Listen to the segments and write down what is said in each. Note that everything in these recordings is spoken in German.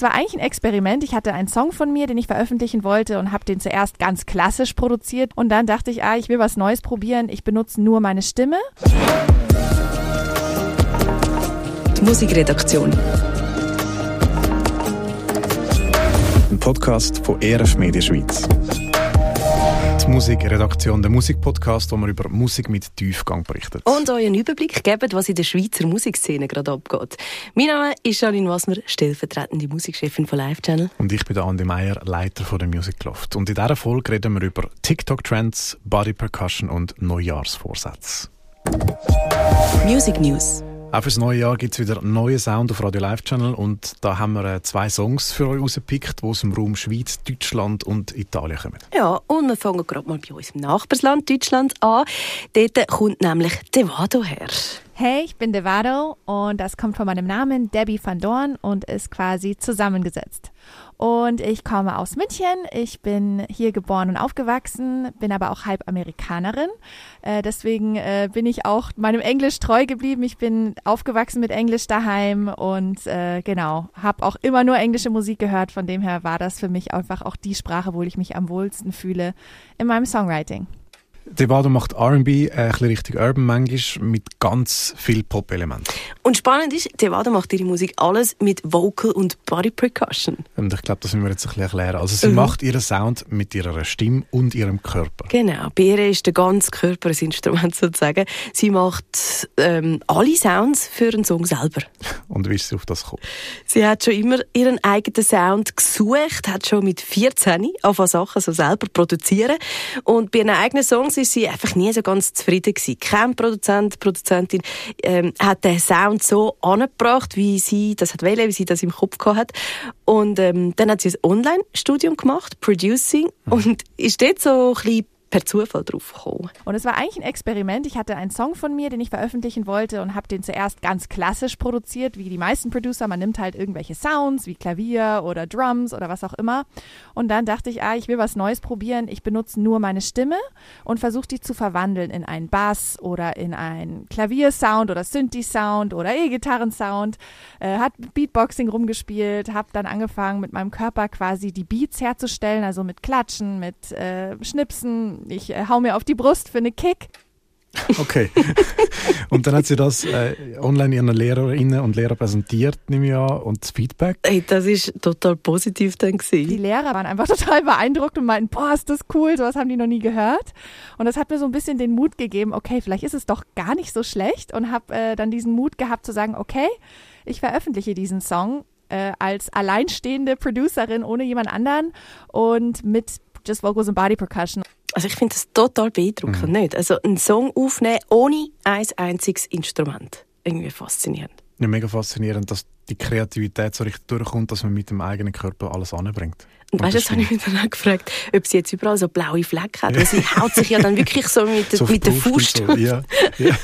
Es war eigentlich ein Experiment. Ich hatte einen Song von mir, den ich veröffentlichen wollte und habe den zuerst ganz klassisch produziert. Und dann dachte ich, ah, ich will was Neues probieren. Ich benutze nur meine Stimme. Die Musikredaktion. Ein Podcast von ERF Media Schweiz. Die Musikredaktion, der Musikpodcast, wo wir über Musik mit Tiefgang berichtet. Und euch einen Überblick geben, was in der Schweizer Musikszene gerade abgeht. Mein Name ist Janine Wassmer, stellvertretende Musikchefin von Live Channel. Und ich bin der Andi Meier, Leiter von der Music Loft. Und in dieser Folge reden wir über TikTok-Trends, Body Percussion und Neujahrsvorsätze. Music News. Auch fürs neue Jahr gibt es wieder neue Sound auf Radio Live Channel und da haben wir äh, zwei Songs für euch rausgepickt, die aus dem Raum Schweiz, Deutschland und Italien kommen. Ja, und wir fangen gerade mal bei uns im Nachbarsland Deutschland an. Dort kommt nämlich Devado her. Hey, ich bin Devado und das kommt von meinem Namen Debbie van Dorn und ist quasi zusammengesetzt. Und ich komme aus München. Ich bin hier geboren und aufgewachsen, bin aber auch halb Amerikanerin. Äh, deswegen äh, bin ich auch meinem Englisch treu geblieben. Ich bin aufgewachsen mit Englisch daheim und äh, genau, habe auch immer nur englische Musik gehört. Von dem her war das für mich einfach auch die Sprache, wo ich mich am wohlsten fühle in meinem Songwriting. Devado macht R&B, äh, ein bisschen richtig urban manchmal, mit ganz viel Pop-Elementen. Und spannend ist, Devado macht ihre Musik alles mit Vocal und Body Percussion. Und ich glaube, das müssen wir jetzt ein bisschen erklären. Also sie mhm. macht ihren Sound mit ihrer Stimme und ihrem Körper. Genau, bei ihr ist der ganze Körper ein Instrument sozusagen. Sie macht ähm, alle Sounds für einen Song selber. Und wie ist sie auf das gekommen? Sie hat schon immer ihren eigenen Sound gesucht, hat schon mit 14 angefangen Sachen so selber produzieren und bei ihren eigenen Songs ist sie einfach nie so ganz zufrieden gewesen. Kein Produzent, Produzentin ähm, hat den Sound so angebracht, wie sie das hat wollen, wie sie das im Kopf gehabt hat. Und ähm, dann hat sie ein Online-Studium gemacht, Producing, mhm. und ist dort so ein bisschen per Zufall drauf gekommen. Und es war eigentlich ein Experiment. Ich hatte einen Song von mir, den ich veröffentlichen wollte und habe den zuerst ganz klassisch produziert, wie die meisten Producer. Man nimmt halt irgendwelche Sounds wie Klavier oder Drums oder was auch immer. Und dann dachte ich, ah, ich will was Neues probieren. Ich benutze nur meine Stimme und versuche die zu verwandeln in einen Bass oder in einen Klaviersound oder Synthi-Sound oder E-Gitarren-Sound. Äh, hat Beatboxing rumgespielt, habe dann angefangen mit meinem Körper quasi die Beats herzustellen, also mit Klatschen, mit äh, Schnipsen, ich äh, hau mir auf die Brust für eine Kick. Okay. und dann hat sie das äh, online ihren Lehrerinnen und Lehrern präsentiert, nehme ich an, und das Feedback? Hey, das ist total positiv dann gewesen. Die Lehrer waren einfach total beeindruckt und meinten, boah, ist das cool, sowas haben die noch nie gehört. Und das hat mir so ein bisschen den Mut gegeben, okay, vielleicht ist es doch gar nicht so schlecht und habe äh, dann diesen Mut gehabt zu sagen, okay, ich veröffentliche diesen Song äh, als alleinstehende Producerin ohne jemand anderen und mit Just Vocals and Body Percussion. Also ich finde das total beeindruckend, mhm. nicht? Also einen Song aufnehmen ohne ein einziges Instrument. Irgendwie faszinierend. Ja, mega faszinierend, dass die Kreativität so richtig durchkommt, dass man mit dem eigenen Körper alles anbringt. Und, weißt du, das habe ich mich dann auch gefragt, ob sie jetzt überall so blaue Flecken hat. Weil sie haut sich ja dann wirklich so mit, so mit der Faust. So. Ja. ja.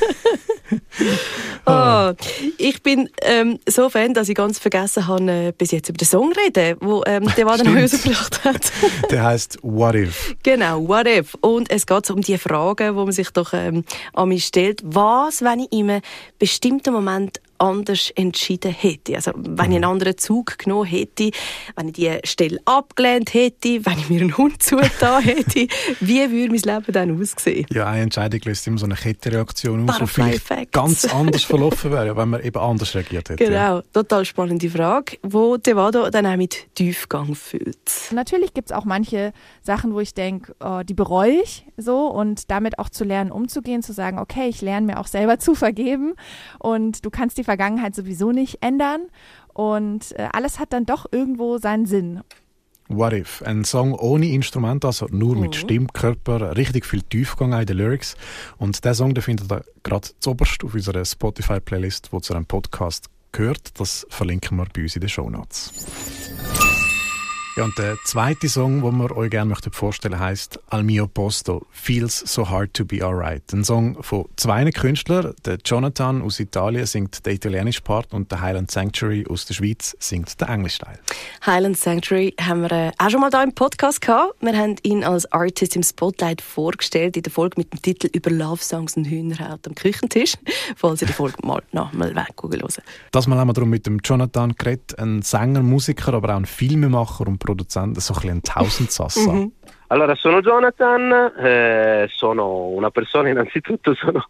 oh, ich bin ähm, so Fan, dass ich ganz vergessen habe, äh, bis jetzt über den Song reden, wo ähm, der Wader neu rausgebracht hat. der heißt What If. Genau, What If. Und es geht um die Fragen, wo man sich doch ähm, an mich stellt. Was, wenn ich in einem bestimmten Moment anders entschieden hätte. Also wenn ich einen mhm. anderen Zug genommen hätte, wenn ich die Stelle abgelehnt hätte, wenn ich mir einen Hund zugetan hätte, wie würde mein Leben dann aussehen? Ja, eine Entscheidung löst immer so eine Kettenreaktion aus, die vielleicht ganz anders verlaufen wäre, wenn man eben anders reagiert hätte. Genau, total spannende Frage, wo Devado dann auch mit Tiefgang füllt. Natürlich gibt es auch manche Sachen, wo ich denke, oh, die bereue ich so und damit auch zu lernen, umzugehen, zu sagen, okay, ich lerne mir auch selber zu vergeben und du kannst die Vergangenheit sowieso nicht ändern und äh, alles hat dann doch irgendwo seinen Sinn. What If? Ein Song ohne Instrument, also nur mit mhm. Stimmkörper, richtig viel Tiefgang in den Lyrics. Und der Song den findet ihr gerade zuoberst auf unserer Spotify-Playlist, wo zu einem Podcast gehört. Das verlinken wir bei uns in den Show Notes. Ja, und der zweite Song, den wir euch gerne vorstellen möchten, heisst Al mio posto, Feels so hard to be alright. Ein Song von zwei Künstlern. Der Jonathan aus Italien singt den italienischen Part und der Highland Sanctuary aus der Schweiz singt den englischen Teil. Highland Sanctuary haben wir äh, auch schon mal hier im Podcast gehabt. Wir haben ihn als Artist im Spotlight vorgestellt in der Folge mit dem Titel über Love Songs und Hühnerhaut am Küchentisch. Falls ihr die Folge mal nochmal weggucken hören. Das Mal haben wir darum mit dem Jonathan geredet, ein Sänger, Musiker, aber auch ein Filmemacher und Produzent, so ein Tausendsassa. Mhm. Allora, sono Jonathan, eh, sono una persona innanzitutto, sono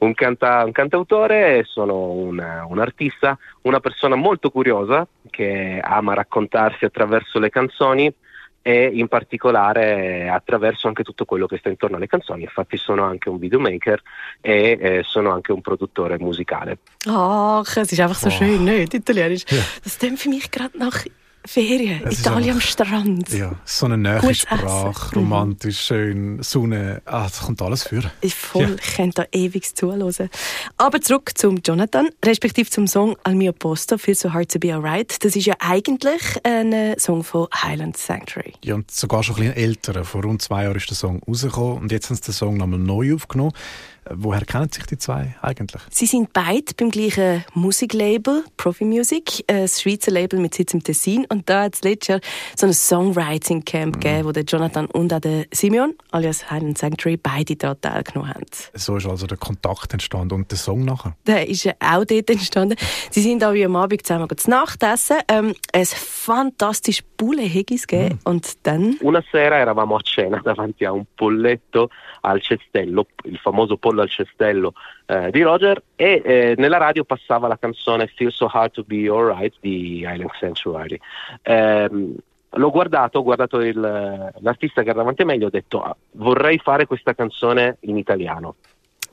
un, canta- un cantautore, sono un, un, artista, una persona molto curiosa che ama raccontarsi attraverso le canzoni e in particolare attraverso anche tutto quello che sta intorno alle canzoni. Infatti sono anche un videomaker e eh, sono anche un produttore musicale. Ach, es ist einfach so oh. schön, nicht? Italienisch. Ja. Das klingt für mich gerade nach Ferien, es Italien am Strand. Ja, so eine neue Sprache, mhm. romantisch, schön, Sonne, ah, das kommt alles für. Ich voll, ja. ich könnte da ewig zuhören. Aber zurück zum Jonathan, respektive zum Song Al mio posto, Feel so hard to be alright. Das ist ja eigentlich ein Song von Highland Sanctuary. Ja, und sogar schon ein bisschen älter. Vor rund zwei Jahren ist der Song rausgekommen und jetzt haben sie den Song nochmal neu aufgenommen. Woher kennen sich die zwei eigentlich? Sie sind beide beim gleichen Musiklabel, Profi Music, ein Schweizer Label mit Sitz im Tessin. Und da hat es letztes Jahr so ein Songwriting Camp mhm. gegeben, wo der Jonathan und auch der Simeon, alias Highland Sanctuary, beide daran teilgenommen haben. So ist also der Kontakt entstanden und der Song nachher? Der ist ja auch dort entstanden. Sie sind auch wie am Abend zusammen zu Nacht essen. Ähm, ein fantastisches Bulle Higgis gegeben. Mhm. Und dann... Una sera eravamo a cena davanti a un polletto al cestello, il famoso pollo al cestello eh, di Roger e eh, nella radio passava la canzone Feel So Hard To Be Alright di Island Sanctuary. Eh, l'ho guardato, ho guardato il, l'artista che era davanti a me e gli ho detto ah, vorrei fare questa canzone in italiano.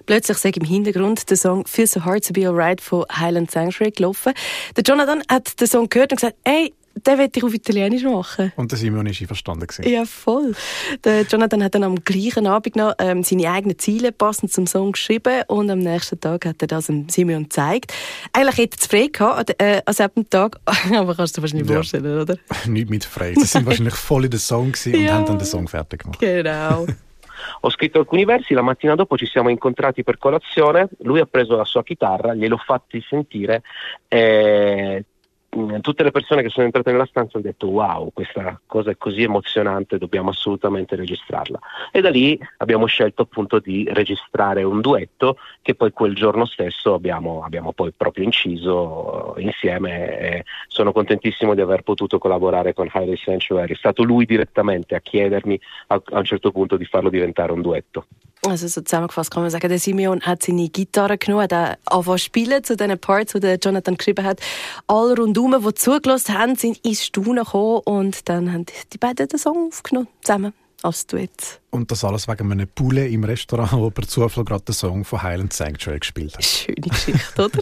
Plötzlich sei im Hintergrund der Song Feel So Hard To Be Alright von Highland Sanctuary gelaufen. Der Jonathan hat den Song gehört und gesagt, ey, den wollte ich auf Italienisch machen. Und der Simon war einverstanden. Ja, voll. Der Jonathan hat dann am gleichen Abend noch ähm, seine eigenen Ziele passend zum Song geschrieben und am nächsten Tag hat er das dem Simon gezeigt. Eigentlich hätte er es frei gehabt äh, an diesem Tag, aber kannst du dir wahrscheinlich ja. vorstellen, oder? Nicht mit frei. Sie sind wahrscheinlich voll in den Song und ja. haben dann den Song fertig gemacht. Genau. Ho scritto alcuni versi, la mattina dopo ci siamo incontrati per colazione, lui ha preso la sua chitarra, gliel'ho fatti sentire e tutte le persone che sono entrate nella stanza hanno detto wow, questa cosa è così emozionante, dobbiamo assolutamente registrarla. E da lì abbiamo scelto appunto di registrare un duetto che poi quel giorno stesso abbiamo, abbiamo poi proprio inciso insieme e sono contentissimo di aver potuto collaborare con Highway Sanctuary. È stato lui direttamente a chiedermi a, a un certo punto di farlo diventare un duetto. Also so zusammengefasst kann man sagen, der Simeon hat seine Gitarre genommen, hat angefangen spielen zu den Parts, die der Jonathan geschrieben hat. Alle rundum, die zugelassen haben, sind ins Staunen gekommen und dann haben die beiden den Song aufgenommen, zusammen als Duett. Und das alles wegen einem Poulet im Restaurant, wo per Zufall gerade den Song von Highland Sanctuary gespielt hat. Schöne Geschichte, oder?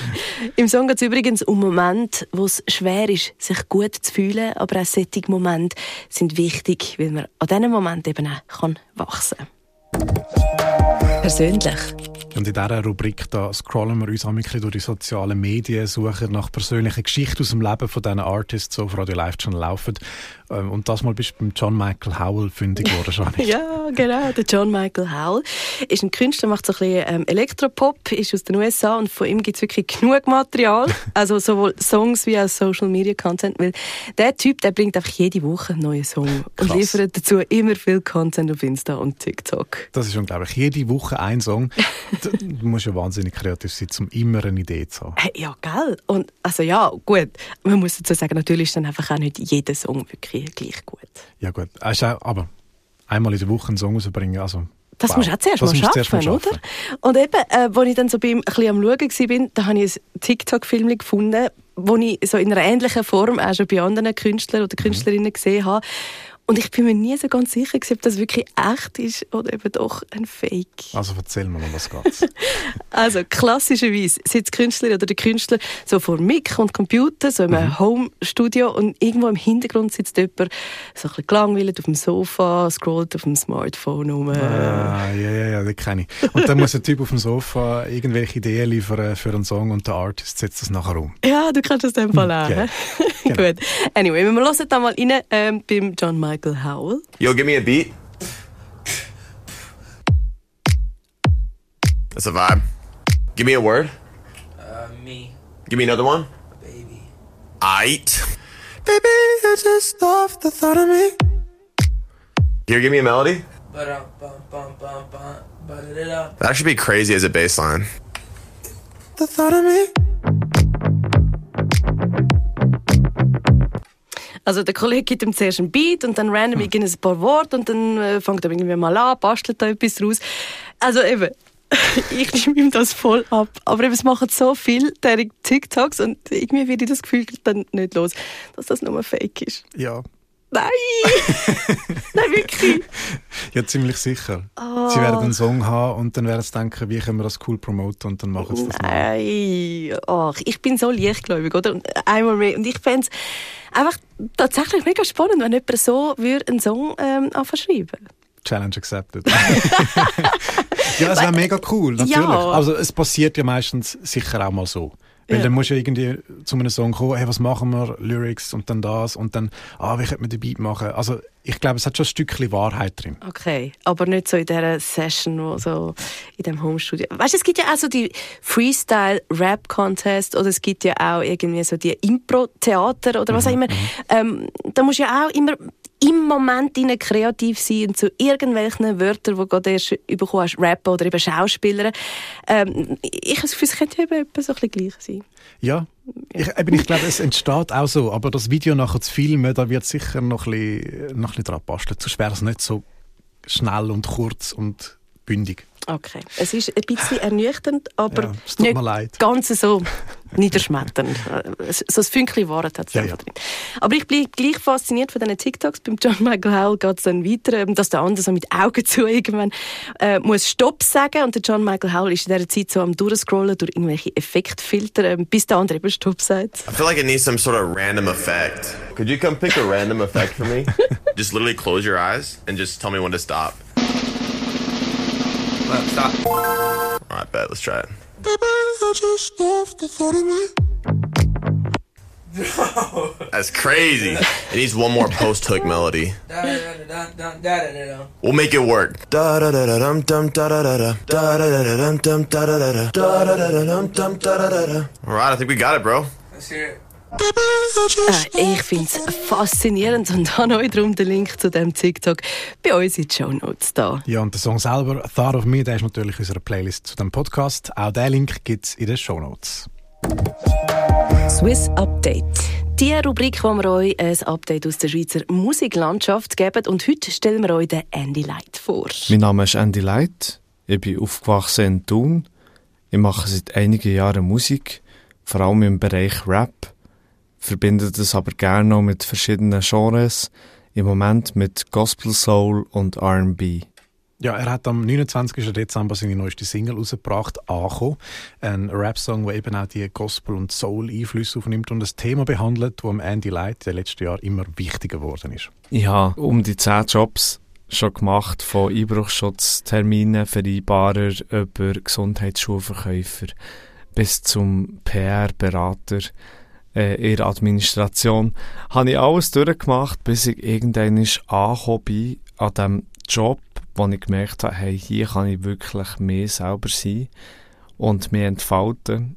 Im Song geht es übrigens um Momente, wo es schwer ist, sich gut zu fühlen, aber auch solche Momente sind wichtig, weil man an diesen Momenten eben auch wachsen kann. Persönlich. Und in dieser Rubrik da scrollen wir uns ein durch die sozialen Medien, suchen nach persönlichen Geschichten aus dem Leben von diesen Artists, die auf Radio Live schon laufen. Ähm, und das mal bist du beim John Michael Howell fündig geworden, Ja, genau. Der John Michael Howell ist ein Künstler, macht so ein bisschen ähm, Elektropop, ist aus den USA und von ihm gibt es wirklich genug Material. Also sowohl Songs wie auch Social Media Content, weil der Typ, der bringt einfach jede Woche einen neuen Song und Krass. liefert dazu immer viel Content auf Insta und TikTok. Das ist unglaublich. Jede Woche ein Song. du musst ja wahnsinnig kreativ sein, um immer eine Idee zu haben. Ja, gell? Und also ja, gut. Man muss dazu sagen, natürlich ist dann einfach auch nicht jeder Song wirklich gleich, gleich gut. Ja gut, aber einmal in der Woche einen Song rausbringen, also das wow. musst du auch zuerst, mal schaffen, mal oder? Und eben, äh, als ich dann so beim, ein bisschen am Schauen war, da habe ich ein TikTok-Film gefunden, wo ich so in einer ähnlichen Form auch schon bei anderen Künstlern oder mhm. Künstlerinnen mhm. gesehen habe. Und ich bin mir nie so ganz sicher, ob das wirklich echt ist oder eben doch ein Fake. Also erzähl mal, um was geht's? also klassischerweise sitzt die Künstlerin oder der Künstler so vor Mic und Computer, so im mhm. Home-Studio und irgendwo im Hintergrund sitzt jemand so ein bisschen gelangweilt auf dem Sofa, scrollt auf dem Smartphone rum. Ah, ja, ja, ja, das kenne ich. Und dann muss ein Typ auf dem Sofa irgendwelche Ideen liefern für einen Song und der Artist setzt das nachher um. Ja, du kannst das dem Fall auch. Yeah. genau. Gut. Anyway, wir hören da mal rein ähm, beim John Michael Michael Howell. Yo, give me a beat. That's a vibe. Give me a word. Uh, me. Give me another one. Baby. Aight. Baby, I just love the thought of me. Here, give me a melody. That should be crazy as a bass line. The thought of me. Also der Kollege gibt ihm zuerst ein Beat und dann random hm. ein paar Worte und dann äh, fängt er irgendwie mal an, bastelt da etwas raus. Also eben, ich nehme ihm das voll ab. Aber eben, es machen so viel der TikToks und irgendwie wird ich das Gefühl dann nicht los, dass das nur Fake ist. Ja. Nein! Nein, wirklich! Ja, ziemlich sicher. Oh. Sie werden einen Song haben und dann werden sie denken, wie können wir das cool promoten und dann machen sie das Nein! Ach, ich bin so leichtgläubig, oder? Und einmal mehr. Und ich fände es einfach tatsächlich mega spannend, wenn jemand so würde einen Song ähm, schreiben Challenge accepted. ja, es wäre mega cool, natürlich. Ja. Also es passiert ja meistens sicher auch mal so. Weil ja. dann musst du irgendwie zu einem Song kommen, hey, was machen wir, Lyrics und dann das und dann, ah, wie könnte man den Beat machen? Also ich glaube, es hat schon ein Stückchen Wahrheit drin. Okay, aber nicht so in dieser Session, wo so in dem Homestudio. Weißt du, es gibt ja auch so die Freestyle-Rap-Contest oder es gibt ja auch irgendwie so die Impro-Theater oder was mhm, auch immer. Mhm. Ähm, da musst du ja auch immer im Moment kreativ sein und zu irgendwelchen Wörtern, die du erst bekommen hast, rappen oder eben Schauspieler. Ähm, ich habe das Gefühl, es könnte eben so ein bisschen gleich sein. Ja, ich, eben, ich glaube, es entsteht auch so, aber das Video nachher zu filmen, da wird sicher noch ein bisschen, noch ein bisschen dran basteln. Sonst wäre es nicht so schnell und kurz und bündig. Okay. Es ist ein bisschen ernüchternd, aber ja, es tut mir leid. ganz so niederschmetternd. so ein Fünkchen Wahrheit hat es ja, ja. drin. Aber ich bin gleich fasziniert von diesen TikToks. Beim John Michael Howell geht es dann weiter, ähm, dass der andere so mit Augen zu irgendwann äh, muss Stopp sagen und der John Michael Howell ist in dieser Zeit so am durchscrollen durch irgendwelche Effektfilter, äh, bis der andere eben Stopp sagt. I feel like it needs some sort of random effect. Could you come pick a random effect for me? just literally close your eyes and just tell me when to stop. Well, stop. Alright, bet. Let's try it. Baby, I just love the thought of me. That's crazy. It needs one more post hook melody. We'll make it work. Alright, I think we got it, bro. Let's hear it. Äh, ich finde es faszinierend und habe euch darum den Link zu dem TikTok bei uns in den Show Notes da. Ja, und der Song selber, Thought of Me, der ist natürlich in unserer Playlist zu dem Podcast. Auch den Link gibt es in den Show Notes. Swiss Update. Die Rubrik, wo wir euch ein Update aus der Schweizer Musiklandschaft geben. Und heute stellen wir euch den Andy Light vor. Mein Name ist Andy Light. Ich bin aufgewachsen in Thun. Ich mache seit einigen Jahren Musik, vor allem im Bereich Rap verbindet es aber gerne noch mit verschiedenen Genres, im Moment mit Gospel Soul und R&B. Ja, er hat am 29. Dezember seine neueste Single rausgebracht, «Anko». Ein Rap-Song, der eben auch die Gospel- und Soul-Einflüsse aufnimmt und ein Thema behandelt, das Andy Light in den letzten Jahren immer wichtiger geworden ist. Ich habe um die zehn Jobs schon gemacht, von Einbruchschutzterminen, Vereinbarer über Gesundheitsschuhverkäufer bis zum PR-Berater äh, in der Administration, habe ich alles durchgemacht, bis ich irgendwann angekommen bin an dem Job, wo ich gemerkt habe, hey, hier kann ich wirklich mehr selber sein und mich entfalten.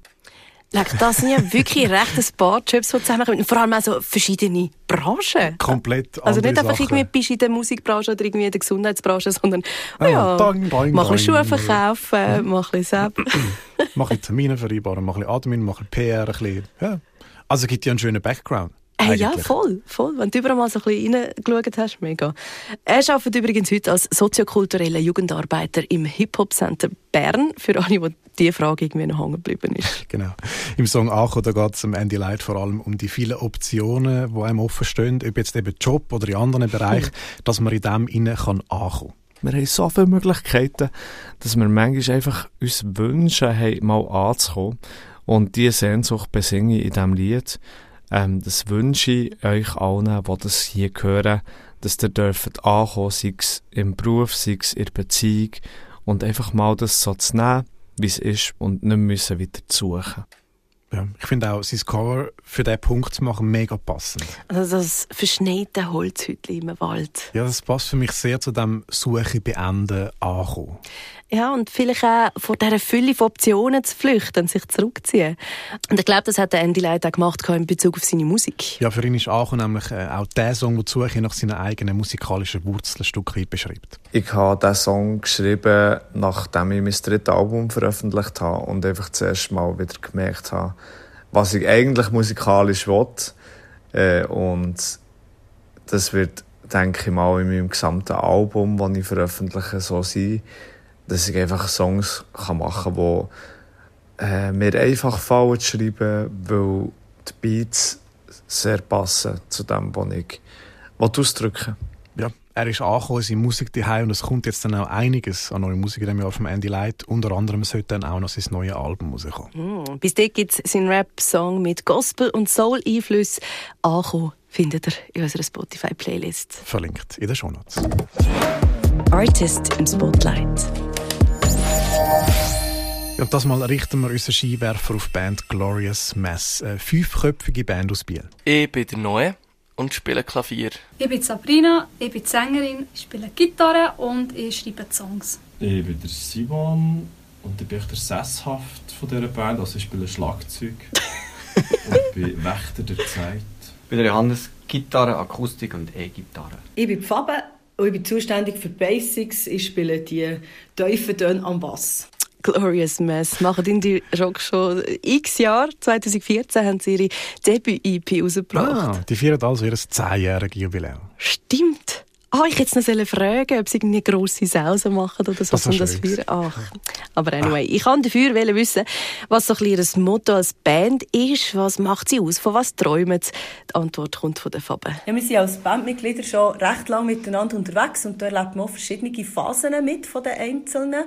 Das sind ja wirklich recht ein paar Jobs, die zusammenkommen. Vor allem auch so verschiedene Branchen. Komplett Also nicht einfach Sachen. irgendwie bist in der Musikbranche oder irgendwie in der Gesundheitsbranche, sondern oh ja, dang, dang, mach ein Schuhe verkaufen, mach ein bisschen mach ein Termine vereinbaren, mach ein Admin, mach ein PR, ein bisschen, ja. Also gibt ja einen schönen Background. Hey, ja, voll, voll. Wenn du überall mal so ein bisschen reingeschaut hast, mega. Er arbeitet übrigens heute als soziokultureller Jugendarbeiter im Hip-Hop-Center Bern, für alle, die diese Frage irgendwie noch hängen geblieben ist. Genau. Im Song «Acho» da geht es am Andy Light vor allem um die vielen Optionen, die einem offen stehen, ob jetzt eben Job oder in anderen Bereichen, dass man in dem innen kann ankommen. Wir haben so viele Möglichkeiten, dass wir manchmal einfach uns wünschen, hey, mal anzukommen. Und diese Sehnsucht besinge ich in diesem Lied. Ähm, das wünsche ich euch allen, die das hier hören, dass ihr dürft ankommen, sei es im Beruf, sei es in der Beziehung und einfach mal das so zu nehmen, wie es ist und nicht müssen wieder zu suchen. Ja, ich finde auch sein Cover für diesen Punkt zu machen mega passend. Also das verschneite Holzhütchen im Wald. Ja, das passt für mich sehr zu dem Suche beenden ankommen. Ja, und vielleicht auch vor dieser Fülle von Optionen zu flüchten, sich zurückziehen. Und ich glaube, das hat der Andy Light auch gemacht in Bezug auf seine Musik. Ja, für ihn ist Ankommen nämlich äh, auch der Song, der die Suche nach seinen eigenen musikalischen Wurzeln ein Stück weit beschreibt. Ich habe diesen Song geschrieben, nachdem ich mein drittes Album veröffentlicht habe und einfach zuerst mal wieder gemerkt habe, was ich eigentlich musikalisch will. Äh, und das wird, denke ich mal, in meinem gesamten Album, das ich veröffentliche, so sein, dass ich einfach Songs kann machen kann, die äh, mir einfach fallen zu schreiben, weil die Beats sehr passen zu dem, was ich ausdrücken will. Er ist angekommen in seiner Musik daheim und es kommt jetzt dann auch einiges an neuer Musik in diesem Jahr von Andy Light. Unter anderem sollte dann auch noch sein neues Album rauskommen. Mm. Bis dort gibt es seinen Rap-Song mit Gospel- und Soul-Einflüssen. Ankommen findet ihr in unserer Spotify-Playlist. Verlinkt in den Shownotes. Artist im Spotlight. Ja, und das Mal richten wir unseren Skiwerfer auf die Band Glorious Mess. Eine fünfköpfige Band aus Biel. Ich bin der Neue und spiele Klavier. Ich bin Sabrina, ich bin Sängerin, ich spiele Gitarre und ich schreibe Songs. Ich bin der Simon und ich bin der Sesshaft von dieser Band, also ich spiele Schlagzeug und bin Wächter der Zeit. Ich bin der Johannes, Gitarre, Akustik und E-Gitarre. Ich bin Fabe und ich bin zuständig für Basics. Ich spiele die tiefen Töne am Bass. Glorious Mess machen Indie Rock schon x Jahre. 2014 haben sie ihre Debüt-EP rausgebracht. Ah, die feiern also ihr 10-jähriges Jubiläum. Stimmt. Ah, ich jetzt noch sollen fragen, ob sie eine grosse Sause machen oder so. Das um das feiern. Ach. Aber anyway, ich kann dafür wissen, was so ein ihr Motto als Band ist. Was macht sie aus? Von was träumen sie? Die Antwort kommt von der Fabe. Ja, wir sind als Bandmitglieder schon recht lange miteinander unterwegs und da erlebt man auch verschiedene Phasen mit von den Einzelnen.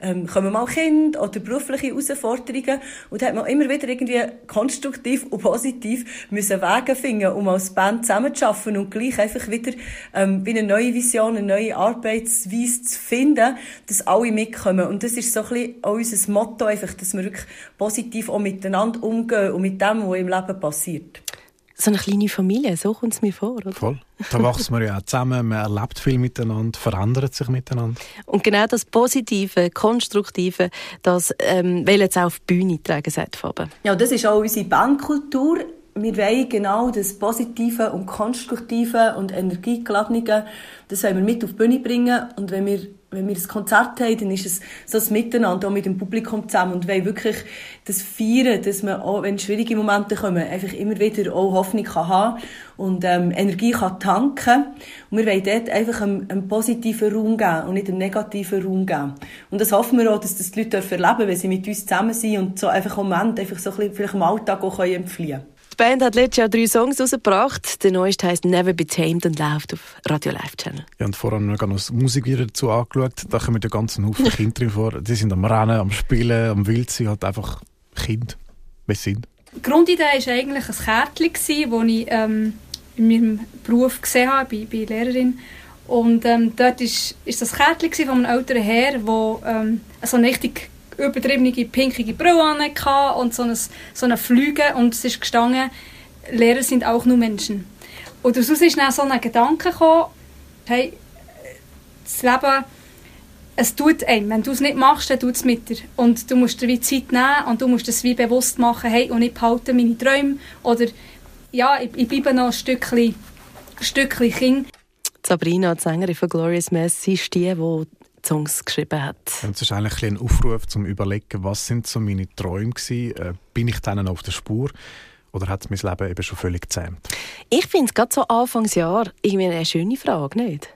Ähm, kommen mal Kinder oder berufliche Herausforderungen und da hat man immer wieder irgendwie konstruktiv und positiv müssen Wege finden, um als Band zusammenzuarbeiten und gleich einfach wieder ähm, eine neue Vision, eine neue Arbeitsweise zu finden, dass alle mitkommen. Und das ist so ein bisschen auch unser Motto, einfach, dass wir wirklich positiv auch miteinander umgehen und mit dem, was im Leben passiert. So eine kleine Familie, so kommt es mir vor, oder? Voll. Da wächst man ja auch zusammen, man erlebt viel miteinander, verändert sich miteinander. Und genau das Positive, Konstruktive, das ähm, wollen sie auch auf die Bühne tragen, sagt Fabe. Ja, das ist auch unsere Bandkultur. Wir wollen genau das Positive und Konstruktive und Energiegeladene, das wollen wir mit auf die Bühne bringen. Und wenn wir, wenn wir ein Konzert haben, dann ist es so das Miteinander, auch mit dem Publikum zusammen und wollen wirklich das feiern, dass man auch, wenn schwierige Momente kommen, einfach immer wieder auch Hoffnung kann haben und ähm, Energie kann tanken Und wir wollen dort einfach einen, einen positiven Raum geben und nicht einen negativen Raum geben. Und das hoffen wir auch, dass das die Leute erleben dürfen, wenn sie mit uns zusammen sind und so einfach im Moment einfach so ein bisschen vielleicht im Alltag auch entfliehen können. Die Band hat letztes Jahr drei Songs rausgebracht. Der neueste heisst Never Be Tamed und läuft auf Radio Live Channel. Ja, und vorher noch das Musikvideo dazu angeschaut. Da kommen den ganzen Haufen Kinder drin vor. Die sind am Rennen, am Spielen, am Wildsein, halt einfach Kinder, wie sie sind. Die Grundidee war eigentlich ein Kärtchen, das ich ähm, in meinem Beruf gesehen habe, ich bin Lehrerin. Und ähm, dort war ist, ist das Kärtchen von einem älteren Herr, der ähm, so eine richtig übertriebene pinkige Brille hatte und so eine, so eine Flüge und es ist gestanden, Lehrer sind auch nur Menschen. Und daraus ist dann so ein Gedanke gekommen, hey, das Leben, es tut einem. Wenn du es nicht machst, dann tut es mit dir. Und du musst dir wie Zeit nehmen und du musst es wie bewusst machen, hey, und ich behalte meine Träume oder ja, ich, ich bleibe noch ein Stückchen, ein Stückchen Kind. Sabrina, die Sängerin von Glorious Mess, ist die, die Songs geschrieben hat. Es ist eigentlich ein, bisschen ein Aufruf zum Überlegen, was sind so meine Träume gewesen? Äh, bin ich denen auf der Spur? oder hat mein Leben eben schon völlig gezähmt? Ich finde es gerade so Anfangsjahr irgendwie eine schöne Frage, nicht?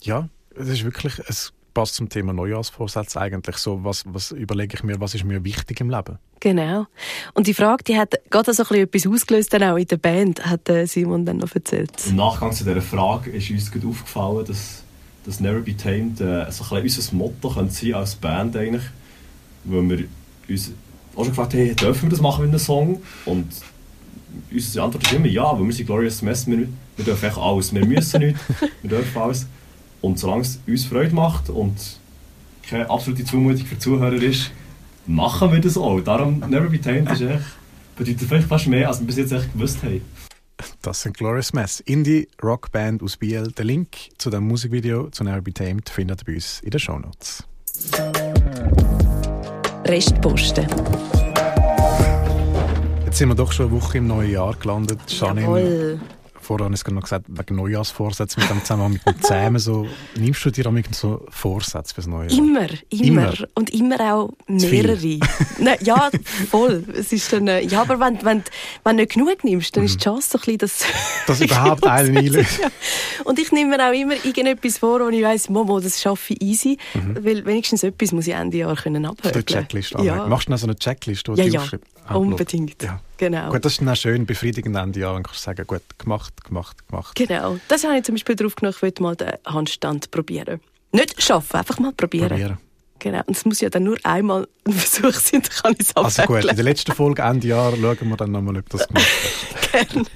Ja, es ist wirklich, es passt zum Thema Neujahrsvorsatz eigentlich so, was, was überlege ich mir, was ist mir wichtig im Leben? Genau. Und die Frage, die hat gerade so ein bisschen etwas ausgelöst dann auch in der Band, hat äh, Simon dann noch erzählt. Im Nachgang zu dieser Frage ist uns gut aufgefallen, dass, dass Never Be Tamed äh, so ein unser Motto könnte sein als Band eigentlich, weil wir uns auch schon gefragt haben, hey, dürfen wir das machen mit einem Song? Und unsere Antwort ist immer ja, weil wir sind Glorious Mess, wir, wir dürfen einfach alles, wir müssen nicht, wir dürfen alles. Und solange es uns Freude macht und keine absolute Zumutung für die Zuhörer ist, machen wir das auch. Darum Never Be Tamed ist echt, bedeutet vielleicht fast mehr, als wir bis jetzt echt gewusst haben. Das sind Glorious Mess, Indie-Rockband aus Biel. Den Link zu dem Musikvideo zu Never Be Tamed findet ihr bei uns in den Shownotes. Restposten. Jetzt sind wir doch schon eine Woche im neuen Jahr gelandet. Janine, Jawohl. Vorher habe ich es noch gesagt, wegen Neujahrsvorsätzen mit dem Zusammenhang mit dem Zähmen. So, nimmst du dir auch so Vorsätze fürs neue? Immer, immer, Immer. Und immer auch mehrere. Nein, ja, voll. Es ist dann, äh, ja, aber wenn, wenn, wenn du nicht genug nimmst, dann ist die Chance so ein bisschen, dass... Dass überhaupt einen einlöst. ja. Und ich nehme mir auch immer irgendetwas vor, wo ich weiss, Momo, das schaffe ich easy. Weil wenigstens etwas muss ich Ende Jahr können abhökeln. Checklist ja. Machst du noch so eine Checklist, wo Ja, du ja, aufschreibst? Unbedingt. Ja. Genau. Gut, das ist dann auch schön befriedigend Ende Jahr. Kannst du sagen, gut, gemacht, gemacht, gemacht. Genau. Das habe ich zum Beispiel drauf genommen, ich will mal den Handstand probieren. Nicht schaffen, einfach mal probieren. Probieren. Genau. Und es muss ja dann nur einmal ein Versuch sein, dann kann ich es Also gut, in der letzten Folge Ende Jahr schauen wir dann nochmal, ob das gemacht hast.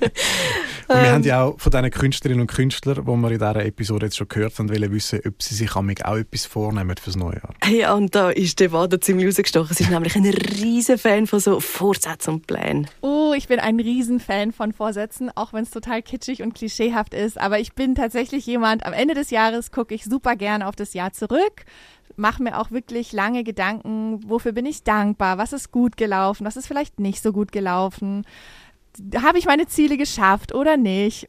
Und wir Ähm. haben ja auch von diesen Künstlerinnen und Künstlern, die wir in dieser Episode jetzt schon gehört haben, wollen wissen, ob sie sich amig auch etwas vornehmen fürs neue Jahr. Hey, und da ist der Wader ziemlich rausgestochen. Sie ist nämlich ein riesen Fan von so Vorsätzen und Plänen. Oh, ich bin ein Riesenfan von Vorsätzen, auch wenn es total kitschig und klischeehaft ist. Aber ich bin tatsächlich jemand, am Ende des Jahres gucke ich super gern auf das Jahr zurück, mache mir auch wirklich lange Gedanken, wofür bin ich dankbar, was ist gut gelaufen, was ist vielleicht nicht so gut gelaufen. Habe ich meine Ziele geschafft oder nicht?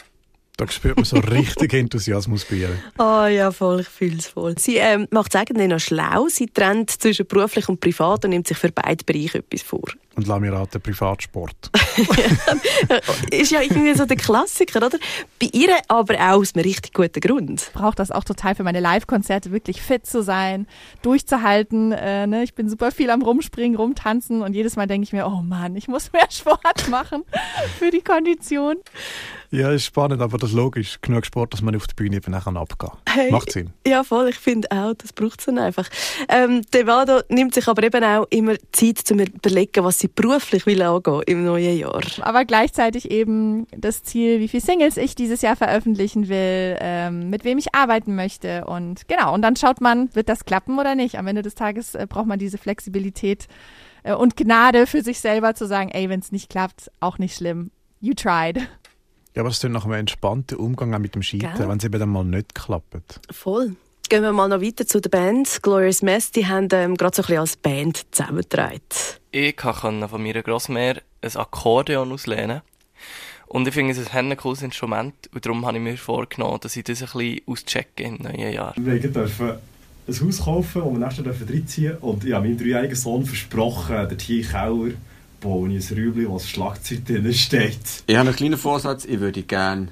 Da spürt man so richtig Enthusiasmus bei ihr. Ah ja, voll, ich fühle es voll. Sie ähm, macht es eigentlich noch schlau. Sie trennt zwischen beruflich und privat und nimmt sich für beide Bereiche etwas vor. Und lass mir raten, Privatsport. ist ja irgendwie so der Klassiker, oder? Bei ihr aber auch aus einem richtig guten Grund. Ich brauche das auch total für meine Live-Konzerte, wirklich fit zu sein, durchzuhalten. Äh, ne? Ich bin super viel am Rumspringen, rumtanzen und jedes Mal denke ich mir, oh Mann, ich muss mehr Sport machen für die Kondition. Ja, ist spannend, aber das ist logisch. Genug Sport, dass man auf der Bühne eben nachher abgehen Hey, Macht Sinn. Ja, voll. Ich finde auch, das braucht es dann einfach. Ähm, Devado nimmt sich aber eben auch immer Zeit, zu überlegen, was sie beruflich will angehen im neuen Jahr. Aber gleichzeitig eben das Ziel, wie viele Singles ich dieses Jahr veröffentlichen will, ähm, mit wem ich arbeiten möchte. Und genau, und dann schaut man, wird das klappen oder nicht. Am Ende des Tages äh, braucht man diese Flexibilität äh, und Gnade für sich selber zu sagen, ey, wenn es nicht klappt, auch nicht schlimm. You tried. Ja, aber es ist nach einem entspannten Umgang auch mit dem Scheitern, wenn es eben dann mal nicht klappt. Voll. Gehen wir mal noch weiter zu der Band. Glorious Mess, die haben ähm, gerade so ein bisschen als Band zusammengetragen. Ich konnte von meiner Grossmutter ein Akkordeon auslehnen. Und ich finde es ein helles cooles Instrument. Und darum habe ich mir vorgenommen, dass ich das ein bisschen auschecke im neuen Jahr. Wir dürfen ein Haus kaufen, wo wir nächstes Jahr reinziehen dürfen. Und ich habe meinem dreijährigen Sohn versprochen, dort hier im Keller baue ich ein Räumchen, wo das Schlagzeug drin steht. Ich habe einen kleinen Vorsatz. Ich würde gerne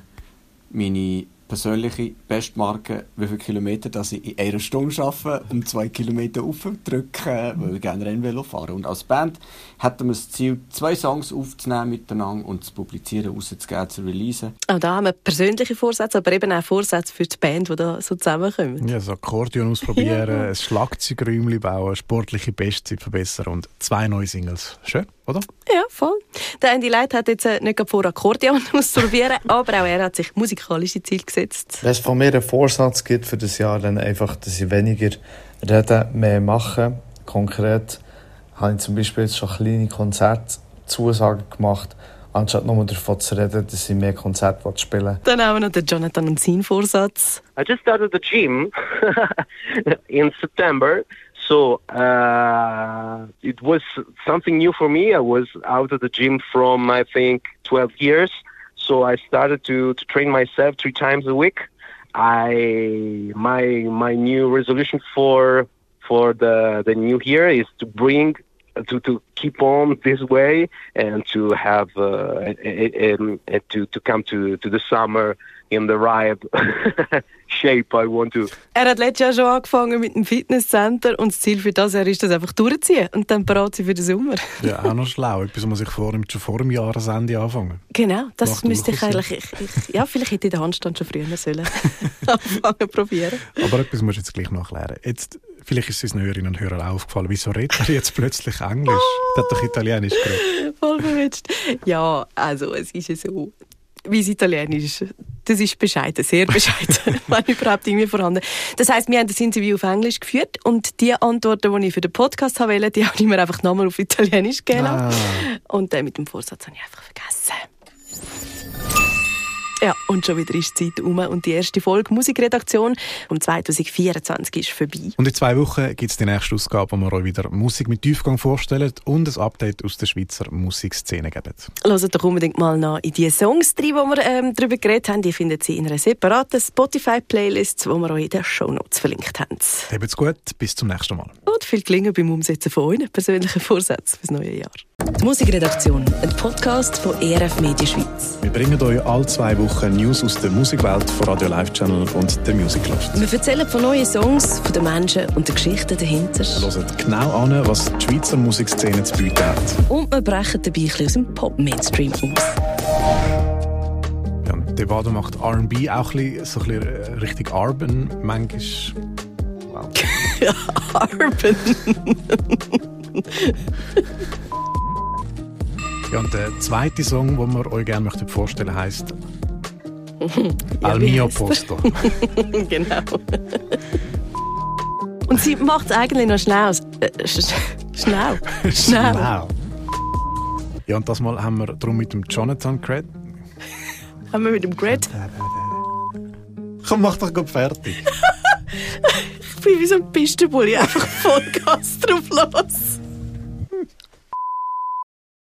meine persönliche Bestmarke, wie viele Kilometer dass ich in einer Stunde schaffe, um zwei Kilometer aufdrücken, weil ich gerne Rennvelo fahre. Und als Band hätten wir das Ziel, zwei Songs aufzunehmen miteinander und zu publizieren, rauszugeben, zu releasen. Auch da haben wir persönliche Vorsätze, aber eben auch Vorsätze für die Band, die da so zusammenkommen. Ja, so Akkordeon ausprobieren, Ja. ein Schlagzeugräumchen bauen, sportliche Bestzeit verbessern und zwei neue Singles. Schön, oder? Ja, voll. Der Andy Light hat jetzt äh, nicht vor, Akkordeon auszuprobieren, aber auch er hat sich musikalische Ziele gesetzt. Wenn es von mir einen Vorsatz gibt für das Jahr, dann einfach, dass ich weniger rede, mehr mache. Konkret habe ich zum Beispiel jetzt schon kleine Konzertzusagen gemacht, anstatt nur davon zu reden, dass ich mehr Konzerte spielen will. Dann haben wir noch den Jonathan und seinen Vorsatz. I just started the gym in September, so uh, it was something new for me. I was out of the gym from I think 12 years, so I started to, to train myself three times a week. I my my new resolution for for the the new year is to bring to to keep on this way and to have uh, and, and to to come to to the summer in the right shape I want to. Er hat letztes Jahr schon angefangen mit dem Fitnesscenter und das Ziel für das Jahr ist das einfach durchziehen und dann bereit sein für den Sommer. Ja, auch noch schlau. Etwas, was man sich vornimmt, schon vor dem Jahresende anfangen. Genau, das Macht müsste ich eigentlich, ich, ich, ja, vielleicht hätte ich den Handstand schon früher sollen anfangen probieren. Aber etwas musst du jetzt gleich noch erklären. Jetzt, vielleicht ist es unseren Hörerinnen und Hörern aufgefallen, wieso redet er jetzt plötzlich Englisch? Der hat doch Italienisch geredet. Voll verwünscht. Ja, also es ist ja so, wie es Italienisch ist. Das ist bescheiden, sehr bescheiden, wenn überhaupt irgendwie vorhanden. Das heisst, wir haben das Interview auf Englisch geführt und die Antworten, die ich für den Podcast wollte, die habe ich mir einfach nochmal auf Italienisch gegeben. Ah. Und äh, mit dem Vorsatz habe ich einfach vergessen. Ja, und schon wieder ist die Zeit um und die erste Folge Musikredaktion um 2024 ist vorbei. Und in zwei Wochen gibt es die nächste Ausgabe, wo wir euch wieder Musik mit Tiefgang vorstellen und ein Update aus der Schweizer Musikszene geben. Hört doch unbedingt mal nach in die Songs rein, die wir ähm, darüber geredet haben. Die findet ihr in einer separaten Spotify-Playlist, die wir euch in den Shownotes verlinkt haben. Habt's gut, bis zum nächsten Mal. Und viel Gelingen beim Umsetzen von euren persönlichen Vorsätzen fürs neue Jahr. Die Musikredaktion, ein Podcast von ERF Media Schweiz. Wir bringen euch alle zwei Wochen News aus der Musikwelt von Radio Live Channel und der Music Loft. Wir erzählen von neuen Songs, von den Menschen und den Geschichten dahinter. Hört genau an, was die Schweizer Musikszene zu bieten hat. Und wir brechen dabei ein bisschen aus dem Pop-Mainstream aus. Ja, Devado macht R&B auch ein bisschen, so ein bisschen äh, richtig Urban, manchmal. Wow. Urban. Ja, und der zweite Song, den wir euch gerne möchten vorstellen heisst Ja, Al mio posto. genau. Und sie macht es eigentlich noch schnell. Äh, sch sch- schnell. Schnell. Schnell. Ja, und das Mal haben wir darum mit dem Jonathan geredet. Haben wir mit dem Grid. Komm, mach doch gut fertig. Ich bin wie so ein Pistenbully, einfach Vollgas drauf los.